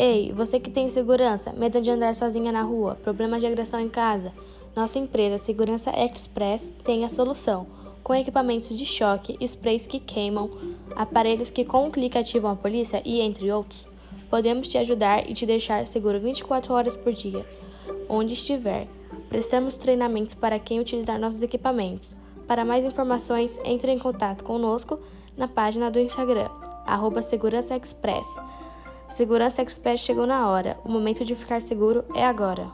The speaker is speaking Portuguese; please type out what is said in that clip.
Ei, você que tem insegurança, medo de andar sozinha na rua, problema de agressão em casa, nossa empresa Segurança Express tem a solução. Com equipamentos de choque, sprays que queimam, aparelhos que com um clique ativam a polícia e entre outros, podemos te ajudar e te deixar seguro 24 horas por dia, onde estiver. Prestamos treinamentos para quem utilizar nossos equipamentos. Para mais informações, entre em contato conosco na página do Instagram, arroba Segurança Express. Segurança Express chegou na hora. O momento de ficar seguro é agora.